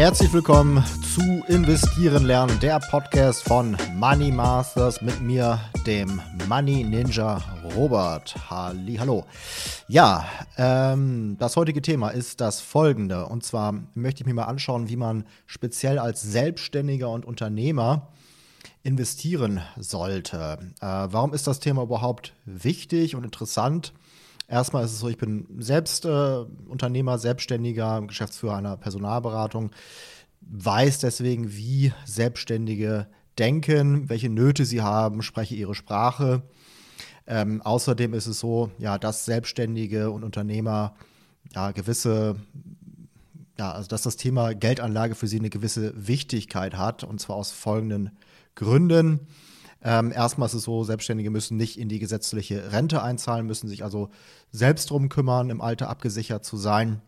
Herzlich willkommen zu Investieren lernen, der Podcast von Money Masters mit mir, dem Money Ninja Robert. Halli, hallo. Ja, ähm, das heutige Thema ist das folgende. Und zwar möchte ich mir mal anschauen, wie man speziell als Selbstständiger und Unternehmer investieren sollte. Äh, warum ist das Thema überhaupt wichtig und interessant? Erstmal ist es so, ich bin selbst äh, Unternehmer, Selbstständiger, Geschäftsführer einer Personalberatung, weiß deswegen, wie Selbstständige denken, welche Nöte sie haben, spreche ihre Sprache. Ähm, außerdem ist es so, ja, dass Selbstständige und Unternehmer ja gewisse, ja, also dass das Thema Geldanlage für sie eine gewisse Wichtigkeit hat und zwar aus folgenden Gründen. Ähm, erstmal ist es so, Selbstständige müssen nicht in die gesetzliche Rente einzahlen, müssen sich also selbst drum kümmern, im Alter abgesichert zu sein.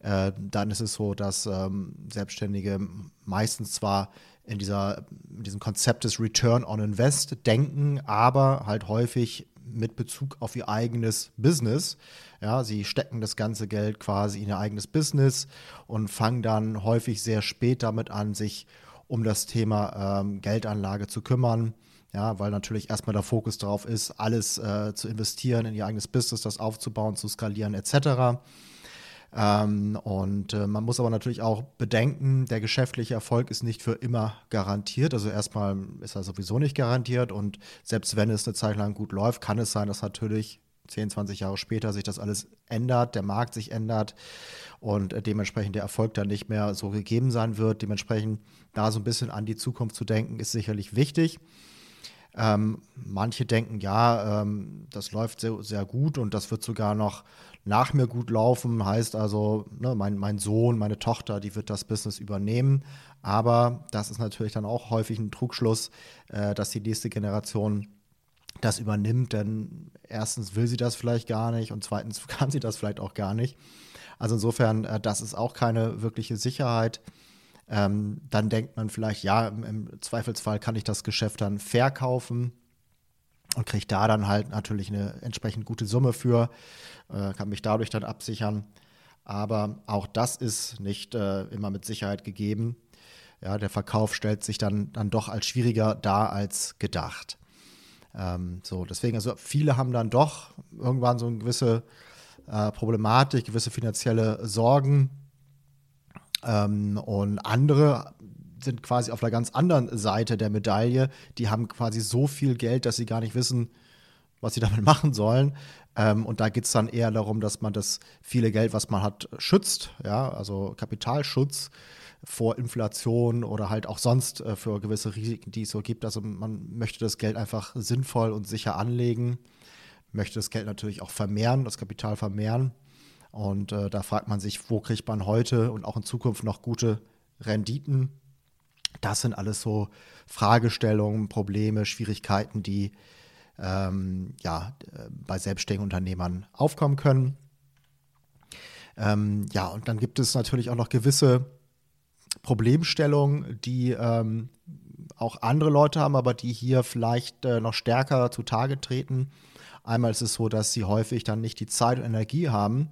Äh, dann ist es so, dass ähm, Selbstständige meistens zwar in, dieser, in diesem Konzept des Return on Invest denken, aber halt häufig mit Bezug auf ihr eigenes Business. Ja, sie stecken das ganze Geld quasi in ihr eigenes Business und fangen dann häufig sehr spät damit an, sich um das Thema ähm, Geldanlage zu kümmern. Ja, weil natürlich erstmal der Fokus darauf ist, alles äh, zu investieren in ihr eigenes Business, das aufzubauen, zu skalieren etc. Ähm, und äh, man muss aber natürlich auch bedenken, der geschäftliche Erfolg ist nicht für immer garantiert. Also erstmal ist er sowieso nicht garantiert und selbst wenn es eine Zeit lang gut läuft, kann es sein, dass natürlich 10, 20 Jahre später sich das alles ändert, der Markt sich ändert und äh, dementsprechend der Erfolg dann nicht mehr so gegeben sein wird. Dementsprechend da so ein bisschen an die Zukunft zu denken, ist sicherlich wichtig. Ähm, manche denken, ja, ähm, das läuft sehr, sehr gut und das wird sogar noch nach mir gut laufen. Heißt also, ne, mein, mein Sohn, meine Tochter, die wird das Business übernehmen. Aber das ist natürlich dann auch häufig ein Trugschluss, äh, dass die nächste Generation das übernimmt, denn erstens will sie das vielleicht gar nicht und zweitens kann sie das vielleicht auch gar nicht. Also insofern, äh, das ist auch keine wirkliche Sicherheit. Ähm, dann denkt man vielleicht, ja, im, im, Zweifelsfall kann ich das Geschäft dann verkaufen und kriege da dann halt natürlich eine entsprechend gute Summe für, äh, kann mich dadurch dann absichern. Aber auch das ist nicht äh, immer mit Sicherheit gegeben. Ja, der Verkauf stellt sich dann, dann doch als schwieriger dar als gedacht. Ähm, so, deswegen, also viele haben dann doch irgendwann so eine gewisse äh, Problematik, gewisse finanzielle Sorgen, ähm, und andere sind quasi auf der ganz anderen Seite der Medaille. Die haben quasi so viel Geld, dass sie gar nicht wissen, was sie damit machen sollen. Ähm, und da geht es dann eher darum, dass man das viele Geld, was man hat, schützt. Ja, also Kapitalschutz vor Inflation oder halt auch sonst äh, für gewisse Risiken, die es so gibt. Also man möchte das Geld einfach sinnvoll und sicher anlegen, möchte das Geld natürlich auch vermehren, das Kapital vermehren. Und äh, da fragt man sich, wo kriegt man heute und auch in Zukunft noch gute Renditen? Das sind alles so Fragestellungen, Probleme, Schwierigkeiten, die ähm, ja, äh, bei selbstständigen Unternehmern aufkommen können. Ähm, ja, und dann gibt es natürlich auch noch gewisse Problemstellungen, die ähm, auch andere Leute haben, aber die hier vielleicht äh, noch stärker zutage treten. Einmal ist es so, dass sie häufig dann nicht die Zeit und Energie haben,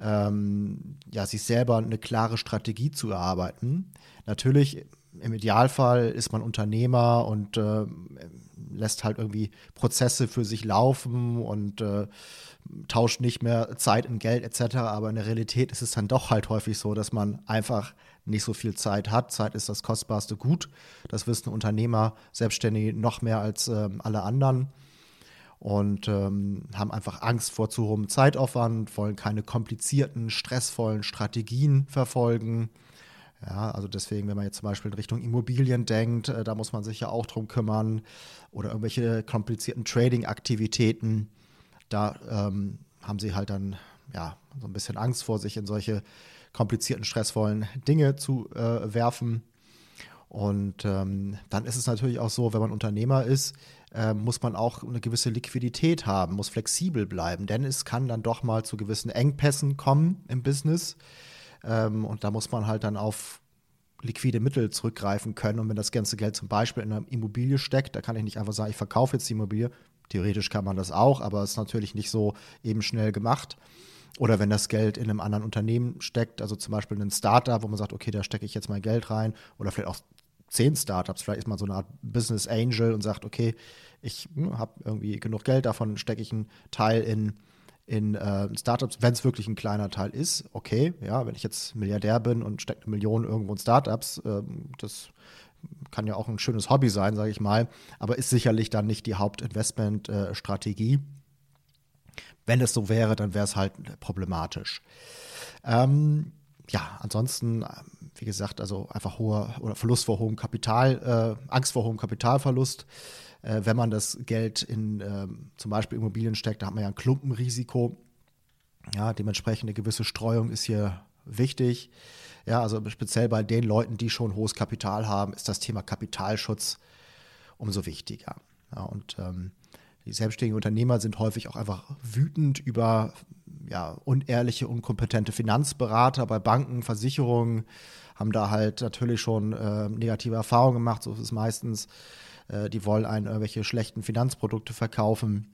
ähm, ja, sich selber eine klare Strategie zu erarbeiten. Natürlich, im Idealfall ist man Unternehmer und äh, lässt halt irgendwie Prozesse für sich laufen und äh, tauscht nicht mehr Zeit in Geld etc. Aber in der Realität ist es dann doch halt häufig so, dass man einfach nicht so viel Zeit hat. Zeit ist das kostbarste Gut. Das wissen Unternehmer, Selbstständige noch mehr als äh, alle anderen und ähm, haben einfach Angst vor zu hohem Zeitaufwand, wollen keine komplizierten, stressvollen Strategien verfolgen. Ja, also deswegen, wenn man jetzt zum Beispiel in Richtung Immobilien denkt, äh, da muss man sich ja auch drum kümmern oder irgendwelche komplizierten Trading-Aktivitäten, da ähm, haben sie halt dann ja so ein bisschen Angst vor, sich in solche komplizierten, stressvollen Dinge zu äh, werfen. Und ähm, dann ist es natürlich auch so, wenn man Unternehmer ist, äh, muss man auch eine gewisse Liquidität haben, muss flexibel bleiben, denn es kann dann doch mal zu gewissen Engpässen kommen im Business. Ähm, und da muss man halt dann auf liquide Mittel zurückgreifen können. Und wenn das ganze Geld zum Beispiel in einer Immobilie steckt, da kann ich nicht einfach sagen, ich verkaufe jetzt die Immobilie. Theoretisch kann man das auch, aber es ist natürlich nicht so eben schnell gemacht. Oder wenn das Geld in einem anderen Unternehmen steckt, also zum Beispiel in ein Startup, wo man sagt, okay, da stecke ich jetzt mein Geld rein. Oder vielleicht auch zehn Startups, vielleicht ist man so eine Art Business Angel und sagt, okay, ich hm, habe irgendwie genug Geld, davon stecke ich einen Teil in, in äh, Startups, wenn es wirklich ein kleiner Teil ist, okay, ja, wenn ich jetzt Milliardär bin und stecke eine Million irgendwo in Startups, äh, das kann ja auch ein schönes Hobby sein, sage ich mal, aber ist sicherlich dann nicht die Hauptinvestmentstrategie. Wenn es so wäre, dann wäre es halt problematisch. Ähm, ja, ansonsten, wie gesagt, also einfach hoher oder Verlust vor hohem Kapital, äh, Angst vor hohem Kapitalverlust. Äh, wenn man das Geld in äh, zum Beispiel Immobilien steckt, da hat man ja ein Klumpenrisiko. Ja, dementsprechend eine gewisse Streuung ist hier wichtig. Ja, also speziell bei den Leuten, die schon hohes Kapital haben, ist das Thema Kapitalschutz umso wichtiger. Ja, und ähm, die selbstständigen Unternehmer sind häufig auch einfach wütend über ja, unehrliche, unkompetente Finanzberater bei Banken, Versicherungen, haben da halt natürlich schon äh, negative Erfahrungen gemacht, so ist es meistens. Äh, die wollen einen irgendwelche schlechten Finanzprodukte verkaufen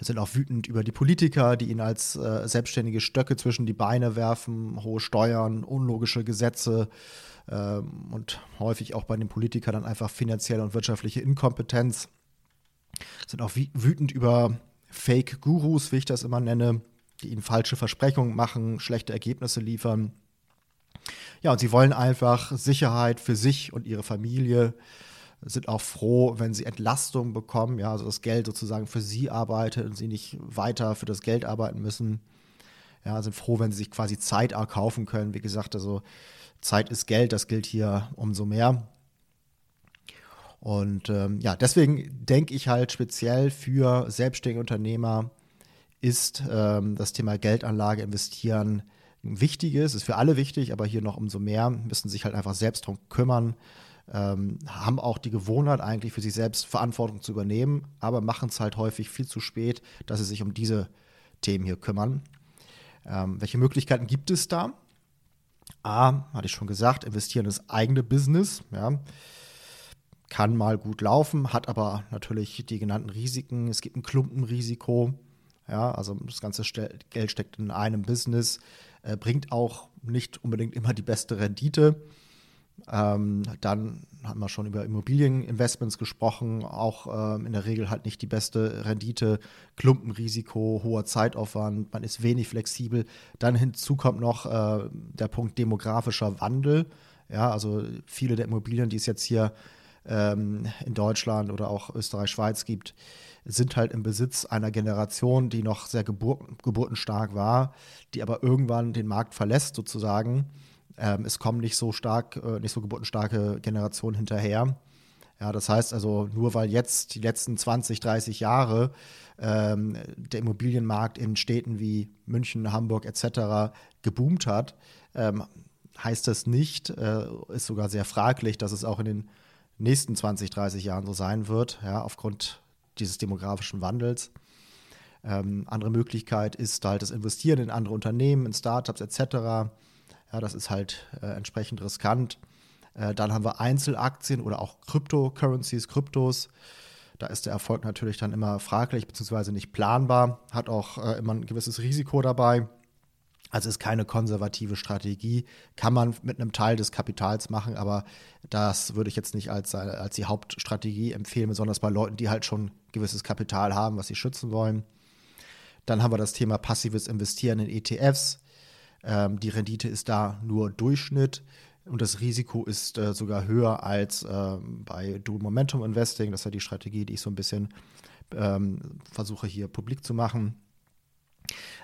sind auch wütend über die Politiker, die ihnen als äh, selbstständige Stöcke zwischen die Beine werfen, hohe Steuern, unlogische Gesetze ähm, und häufig auch bei den Politikern dann einfach finanzielle und wirtschaftliche Inkompetenz. Sind auch wütend über Fake-Gurus, wie ich das immer nenne, die ihnen falsche Versprechungen machen, schlechte Ergebnisse liefern. Ja, und sie wollen einfach Sicherheit für sich und ihre Familie sind auch froh, wenn sie Entlastung bekommen, ja, also das Geld sozusagen für sie arbeitet und sie nicht weiter für das Geld arbeiten müssen. Ja, sind froh, wenn sie sich quasi Zeit erkaufen können. Wie gesagt, also Zeit ist Geld, das gilt hier umso mehr. Und ähm, ja, deswegen denke ich halt speziell für selbstständige Unternehmer ist ähm, das Thema Geldanlage, investieren wichtiges, ist für alle wichtig, aber hier noch umso mehr, müssen sich halt einfach selbst darum kümmern, ähm, haben auch die Gewohnheit eigentlich für sich selbst Verantwortung zu übernehmen, aber machen es halt häufig viel zu spät, dass sie sich um diese Themen hier kümmern. Ähm, welche Möglichkeiten gibt es da? A, hatte ich schon gesagt, investieren ins eigene Business, ja. Kann mal gut laufen, hat aber natürlich die genannten Risiken. Es gibt ein Klumpenrisiko. Ja, also das ganze Geld steckt in einem Business, äh, bringt auch nicht unbedingt immer die beste Rendite. Ähm, dann haben wir schon über Immobilieninvestments gesprochen, auch ähm, in der Regel halt nicht die beste Rendite, Klumpenrisiko, hoher Zeitaufwand, man ist wenig flexibel. Dann hinzu kommt noch äh, der Punkt demografischer Wandel. Ja, also viele der Immobilien, die es jetzt hier ähm, in Deutschland oder auch Österreich, Schweiz gibt, sind halt im Besitz einer Generation, die noch sehr gebur geburtenstark war, die aber irgendwann den Markt verlässt sozusagen ähm, es kommen nicht so stark, äh, nicht so geburtenstarke Generationen hinterher. Ja, das heißt also, nur weil jetzt die letzten 20, 30 Jahre ähm, der Immobilienmarkt in Städten wie München, Hamburg etc. geboomt hat, ähm, heißt das nicht, äh, ist sogar sehr fraglich, dass es auch in den nächsten 20, 30 Jahren so sein wird, ja, aufgrund dieses demografischen Wandels. Ähm, andere Möglichkeit ist halt das Investieren in andere Unternehmen, in Startups etc. Ja, das ist halt äh, entsprechend riskant. Äh, dann haben wir Einzelaktien oder auch Cryptocurrencies, Kryptos. Da ist der Erfolg natürlich dann immer fraglich bzw. nicht planbar, hat auch äh, immer ein gewisses Risiko dabei. Also ist keine konservative Strategie, kann man mit einem Teil des Kapitals machen, aber das würde ich jetzt nicht als, als die Hauptstrategie empfehlen, besonders bei Leuten, die halt schon gewisses Kapital haben, was sie schützen wollen. Dann haben wir das Thema passives Investieren in ETFs. Ähm, die Rendite ist da nur Durchschnitt und das Risiko ist äh, sogar höher als äh, bei Dual Momentum Investing. Das ist ja die Strategie, die ich so ein bisschen ähm, versuche hier publik zu machen.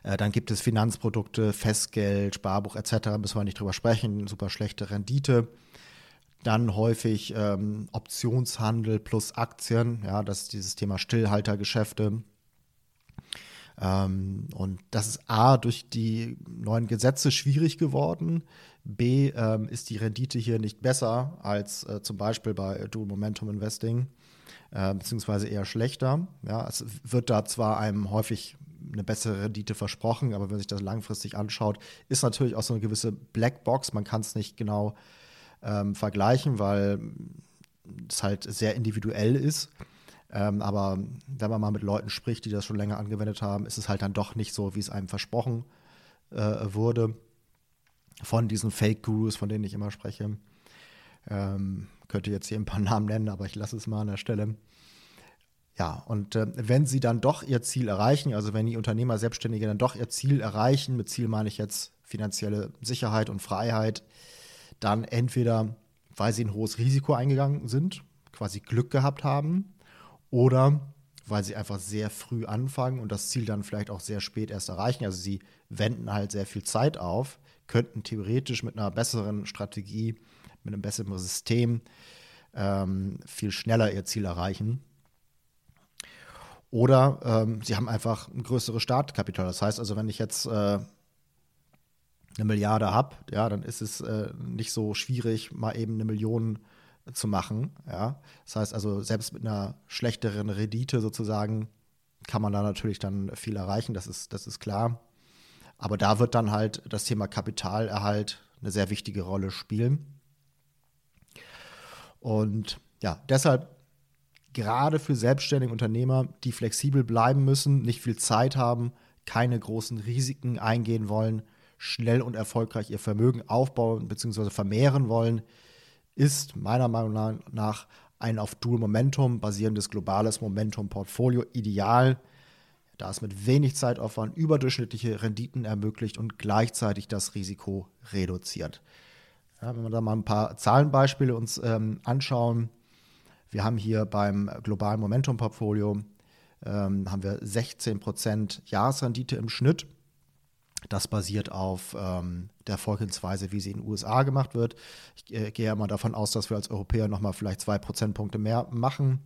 Äh, dann gibt es Finanzprodukte, Festgeld, Sparbuch etc. Müssen wir nicht drüber sprechen. Super schlechte Rendite. Dann häufig ähm, Optionshandel plus Aktien. Ja, das ist dieses Thema Stillhaltergeschäfte. Ähm, und das ist A, durch die neuen Gesetze schwierig geworden. B, ähm, ist die Rendite hier nicht besser als äh, zum Beispiel bei Dual Momentum Investing, äh, beziehungsweise eher schlechter. Ja, es wird da zwar einem häufig eine bessere Rendite versprochen, aber wenn man sich das langfristig anschaut, ist natürlich auch so eine gewisse Blackbox. Man kann es nicht genau ähm, vergleichen, weil es halt sehr individuell ist. Ähm, aber wenn man mal mit Leuten spricht, die das schon länger angewendet haben, ist es halt dann doch nicht so, wie es einem versprochen äh, wurde. Von diesen Fake-Gurus, von denen ich immer spreche. Ähm, könnte jetzt hier ein paar Namen nennen, aber ich lasse es mal an der Stelle. Ja, und äh, wenn sie dann doch ihr Ziel erreichen, also wenn die Unternehmer, Selbstständige dann doch ihr Ziel erreichen, mit Ziel meine ich jetzt finanzielle Sicherheit und Freiheit, dann entweder, weil sie ein hohes Risiko eingegangen sind, quasi Glück gehabt haben, oder weil sie einfach sehr früh anfangen und das Ziel dann vielleicht auch sehr spät erst erreichen. Also sie wenden halt sehr viel Zeit auf, könnten theoretisch mit einer besseren Strategie, mit einem besseren System ähm, viel schneller ihr Ziel erreichen. Oder ähm, sie haben einfach ein größeres Startkapital. Das heißt also, wenn ich jetzt äh, eine Milliarde habe, ja, dann ist es äh, nicht so schwierig, mal eben eine Million zu machen. Ja. Das heißt also, selbst mit einer schlechteren Rendite sozusagen kann man da natürlich dann viel erreichen, das ist, das ist klar. Aber da wird dann halt das Thema Kapitalerhalt eine sehr wichtige Rolle spielen. Und ja, deshalb gerade für selbstständige Unternehmer, die flexibel bleiben müssen, nicht viel Zeit haben, keine großen Risiken eingehen wollen, schnell und erfolgreich ihr Vermögen aufbauen bzw. vermehren wollen, ist meiner Meinung nach ein auf Dual Momentum basierendes globales Momentum-Portfolio ideal, da es mit wenig Zeitaufwand überdurchschnittliche Renditen ermöglicht und gleichzeitig das Risiko reduziert. Ja, wenn wir da mal ein paar Zahlenbeispiele uns ähm, anschauen, wir haben hier beim globalen Momentum-Portfolio ähm, haben wir 16% Jahresrendite im Schnitt das basiert auf ähm, der Vorgehensweise, wie sie in den USA gemacht wird. Ich äh, gehe ja mal davon aus, dass wir als Europäer nochmal vielleicht zwei Prozentpunkte mehr machen.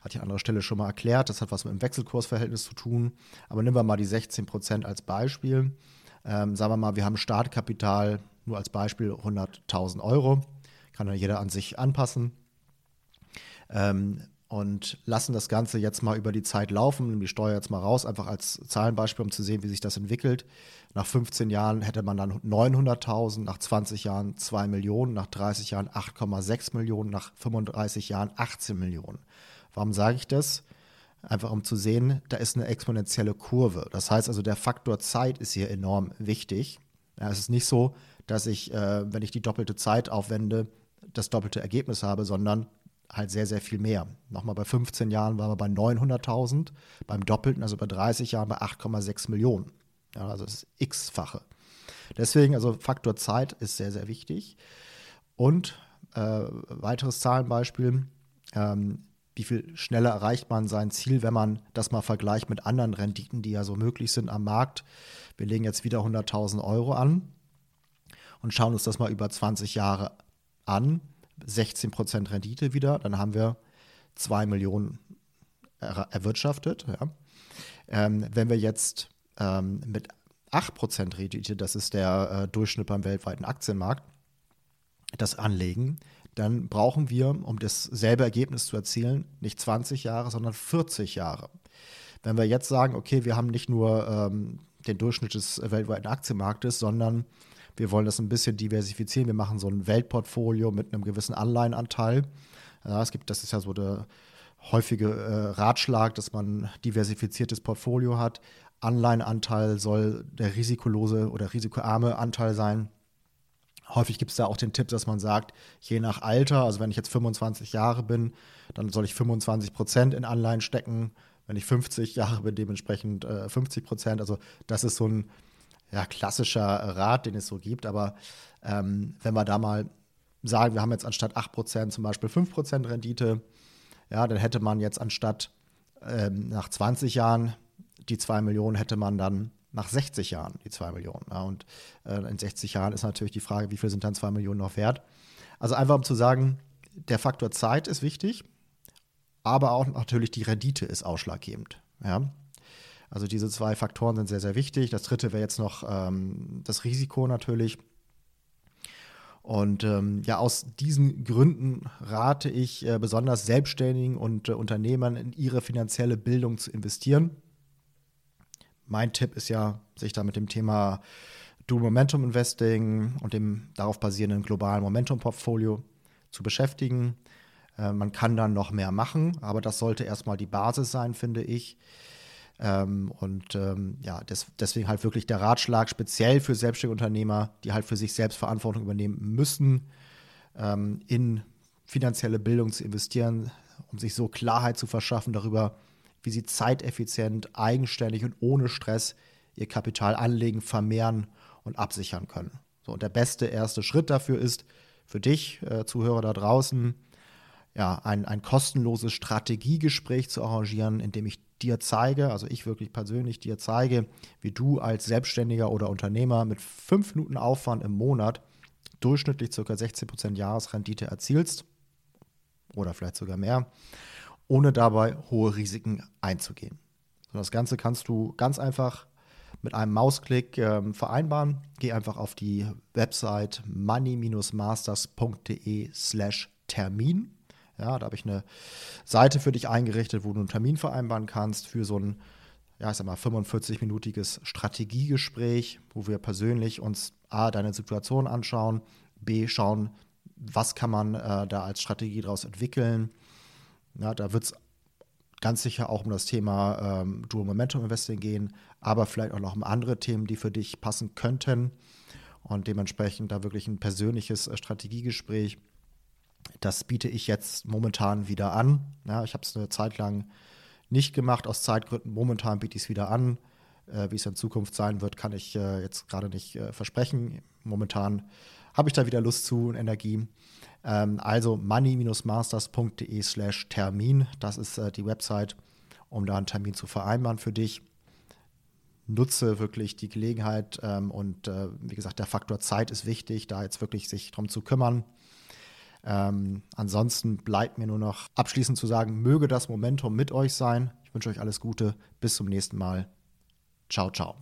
Hat die andere Stelle schon mal erklärt. Das hat was mit dem Wechselkursverhältnis zu tun. Aber nehmen wir mal die 16 Prozent als Beispiel. Ähm, sagen wir mal, wir haben Startkapital nur als Beispiel 100.000 Euro. Kann ja jeder an sich anpassen. Ähm, und lassen das Ganze jetzt mal über die Zeit laufen, nehmen die Steuer jetzt mal raus, einfach als Zahlenbeispiel, um zu sehen, wie sich das entwickelt. Nach 15 Jahren hätte man dann 900.000, nach 20 Jahren 2 Millionen, nach 30 Jahren 8,6 Millionen, nach 35 Jahren 18 Millionen. Warum sage ich das? Einfach um zu sehen, da ist eine exponentielle Kurve. Das heißt also, der Faktor Zeit ist hier enorm wichtig. Ja, es ist nicht so, dass ich, äh, wenn ich die doppelte Zeit aufwende, das doppelte Ergebnis habe, sondern halt sehr, sehr viel mehr. Nochmal bei 15 Jahren waren wir bei 900.000, beim Doppelten, also bei 30 Jahren bei 8,6 Millionen. Ja, also das x-fache. Deswegen, also Faktor Zeit ist sehr, sehr wichtig. Und äh, weiteres Zahlenbeispiel, ähm, wie viel schneller erreicht man sein Ziel, wenn man das mal vergleicht mit anderen Renditen, die ja so möglich sind am Markt. Wir legen jetzt wieder 100.000 Euro an und schauen uns das mal über 20 Jahre an 16% Rendite wieder, dann haben wir 2 Millionen er erwirtschaftet. Ja. Ähm, wenn wir jetzt ähm, mit 8% Rendite, das ist der äh, Durchschnitt beim weltweiten Aktienmarkt, das anlegen, dann brauchen wir, um dasselbe Ergebnis zu erzielen, nicht 20 Jahre, sondern 40 Jahre. Wenn wir jetzt sagen, okay, wir haben nicht nur ähm, den Durchschnitt des weltweiten Aktienmarktes, sondern wir wollen das ein bisschen diversifizieren. Wir machen so ein Weltportfolio mit einem gewissen Anleihenanteil. Ja, es gibt, das ist ja so der häufige äh, Ratschlag, dass man diversifiziertes Portfolio hat. Anleihenanteil soll der risikolose oder risikoarme Anteil sein. Häufig gibt es da auch den Tipp, dass man sagt, je nach Alter, also wenn ich jetzt 25 Jahre bin, dann soll ich 25 Prozent in Anleihen stecken. Wenn ich 50 Jahre bin, dementsprechend äh, 50 Prozent. Also das ist so ein ja, klassischer Rat, den es so gibt. Aber ähm, wenn wir da mal sagen, wir haben jetzt anstatt 8% zum Beispiel 5% Rendite, ja, dann hätte man jetzt anstatt ähm, nach 20 Jahren die 2 Millionen, hätte man dann nach 60 Jahren die 2 Millionen. Ja, und äh, in 60 Jahren ist natürlich die Frage, wie viel sind dann 2 Millionen noch wert? Also einfach um zu sagen, der Faktor Zeit ist wichtig, aber auch natürlich die Rendite ist ausschlaggebend. Ja? Also diese zwei Faktoren sind sehr, sehr wichtig. Das dritte wäre jetzt noch ähm, das Risiko natürlich. Und ähm, ja, aus diesen Gründen rate ich äh, besonders Selbstständigen und äh, Unternehmern in ihre finanzielle Bildung zu investieren. Mein Tipp ist ja, sich da mit dem Thema Dual Momentum Investing und dem darauf basierenden globalen Momentum Portfolio zu beschäftigen. Äh, man kann dann noch mehr machen, aber das sollte erstmal die Basis sein, finde ich. Ähm, und ähm, ja, des, deswegen halt wirklich der Ratschlag, speziell für selbstständige Unternehmer, die halt für sich selbst Verantwortung übernehmen müssen, ähm, in finanzielle Bildung zu investieren, um sich so Klarheit zu verschaffen darüber, wie sie zeiteffizient, eigenständig und ohne Stress ihr Kapital anlegen, vermehren und absichern können. So, und der beste erste Schritt dafür ist für dich, äh, Zuhörer da draußen, ja, ein, ein kostenloses Strategiegespräch zu arrangieren, in dem ich dir zeige, also ich wirklich persönlich dir zeige, wie du als Selbstständiger oder Unternehmer mit fünf Minuten Aufwand im Monat durchschnittlich ca. 16% Jahresrendite erzielst oder vielleicht sogar mehr, ohne dabei hohe Risiken einzugehen. So, das Ganze kannst du ganz einfach mit einem Mausklick ähm, vereinbaren. Geh einfach auf die Website money-masters.de slash Termin. Ja, da habe ich eine Seite für dich eingerichtet, wo du einen Termin vereinbaren kannst für so ein, ja, ich sag mal, 45-minütiges Strategiegespräch, wo wir persönlich uns A, deine Situation anschauen, B, schauen, was kann man äh, da als Strategie daraus entwickeln. Ja, da wird es ganz sicher auch um das Thema ähm, Dual Momentum Investing gehen, aber vielleicht auch noch um andere Themen, die für dich passen könnten. Und dementsprechend da wirklich ein persönliches äh, Strategiegespräch. Das biete ich jetzt momentan wieder an. Ja, ich habe es eine Zeit lang nicht gemacht, aus Zeitgründen. Momentan biete ich es wieder an. Äh, wie es in Zukunft sein wird, kann ich äh, jetzt gerade nicht äh, versprechen. Momentan habe ich da wieder Lust zu und Energie. Ähm, also money-masters.de slash Termin, das ist äh, die Website, um da einen Termin zu vereinbaren für dich. Nutze wirklich die Gelegenheit ähm, und äh, wie gesagt, der Faktor Zeit ist wichtig, da jetzt wirklich sich drum zu kümmern. Ähm, ansonsten bleibt mir nur noch abschließend zu sagen, möge das Momentum mit euch sein. Ich wünsche euch alles Gute. Bis zum nächsten Mal. Ciao, ciao.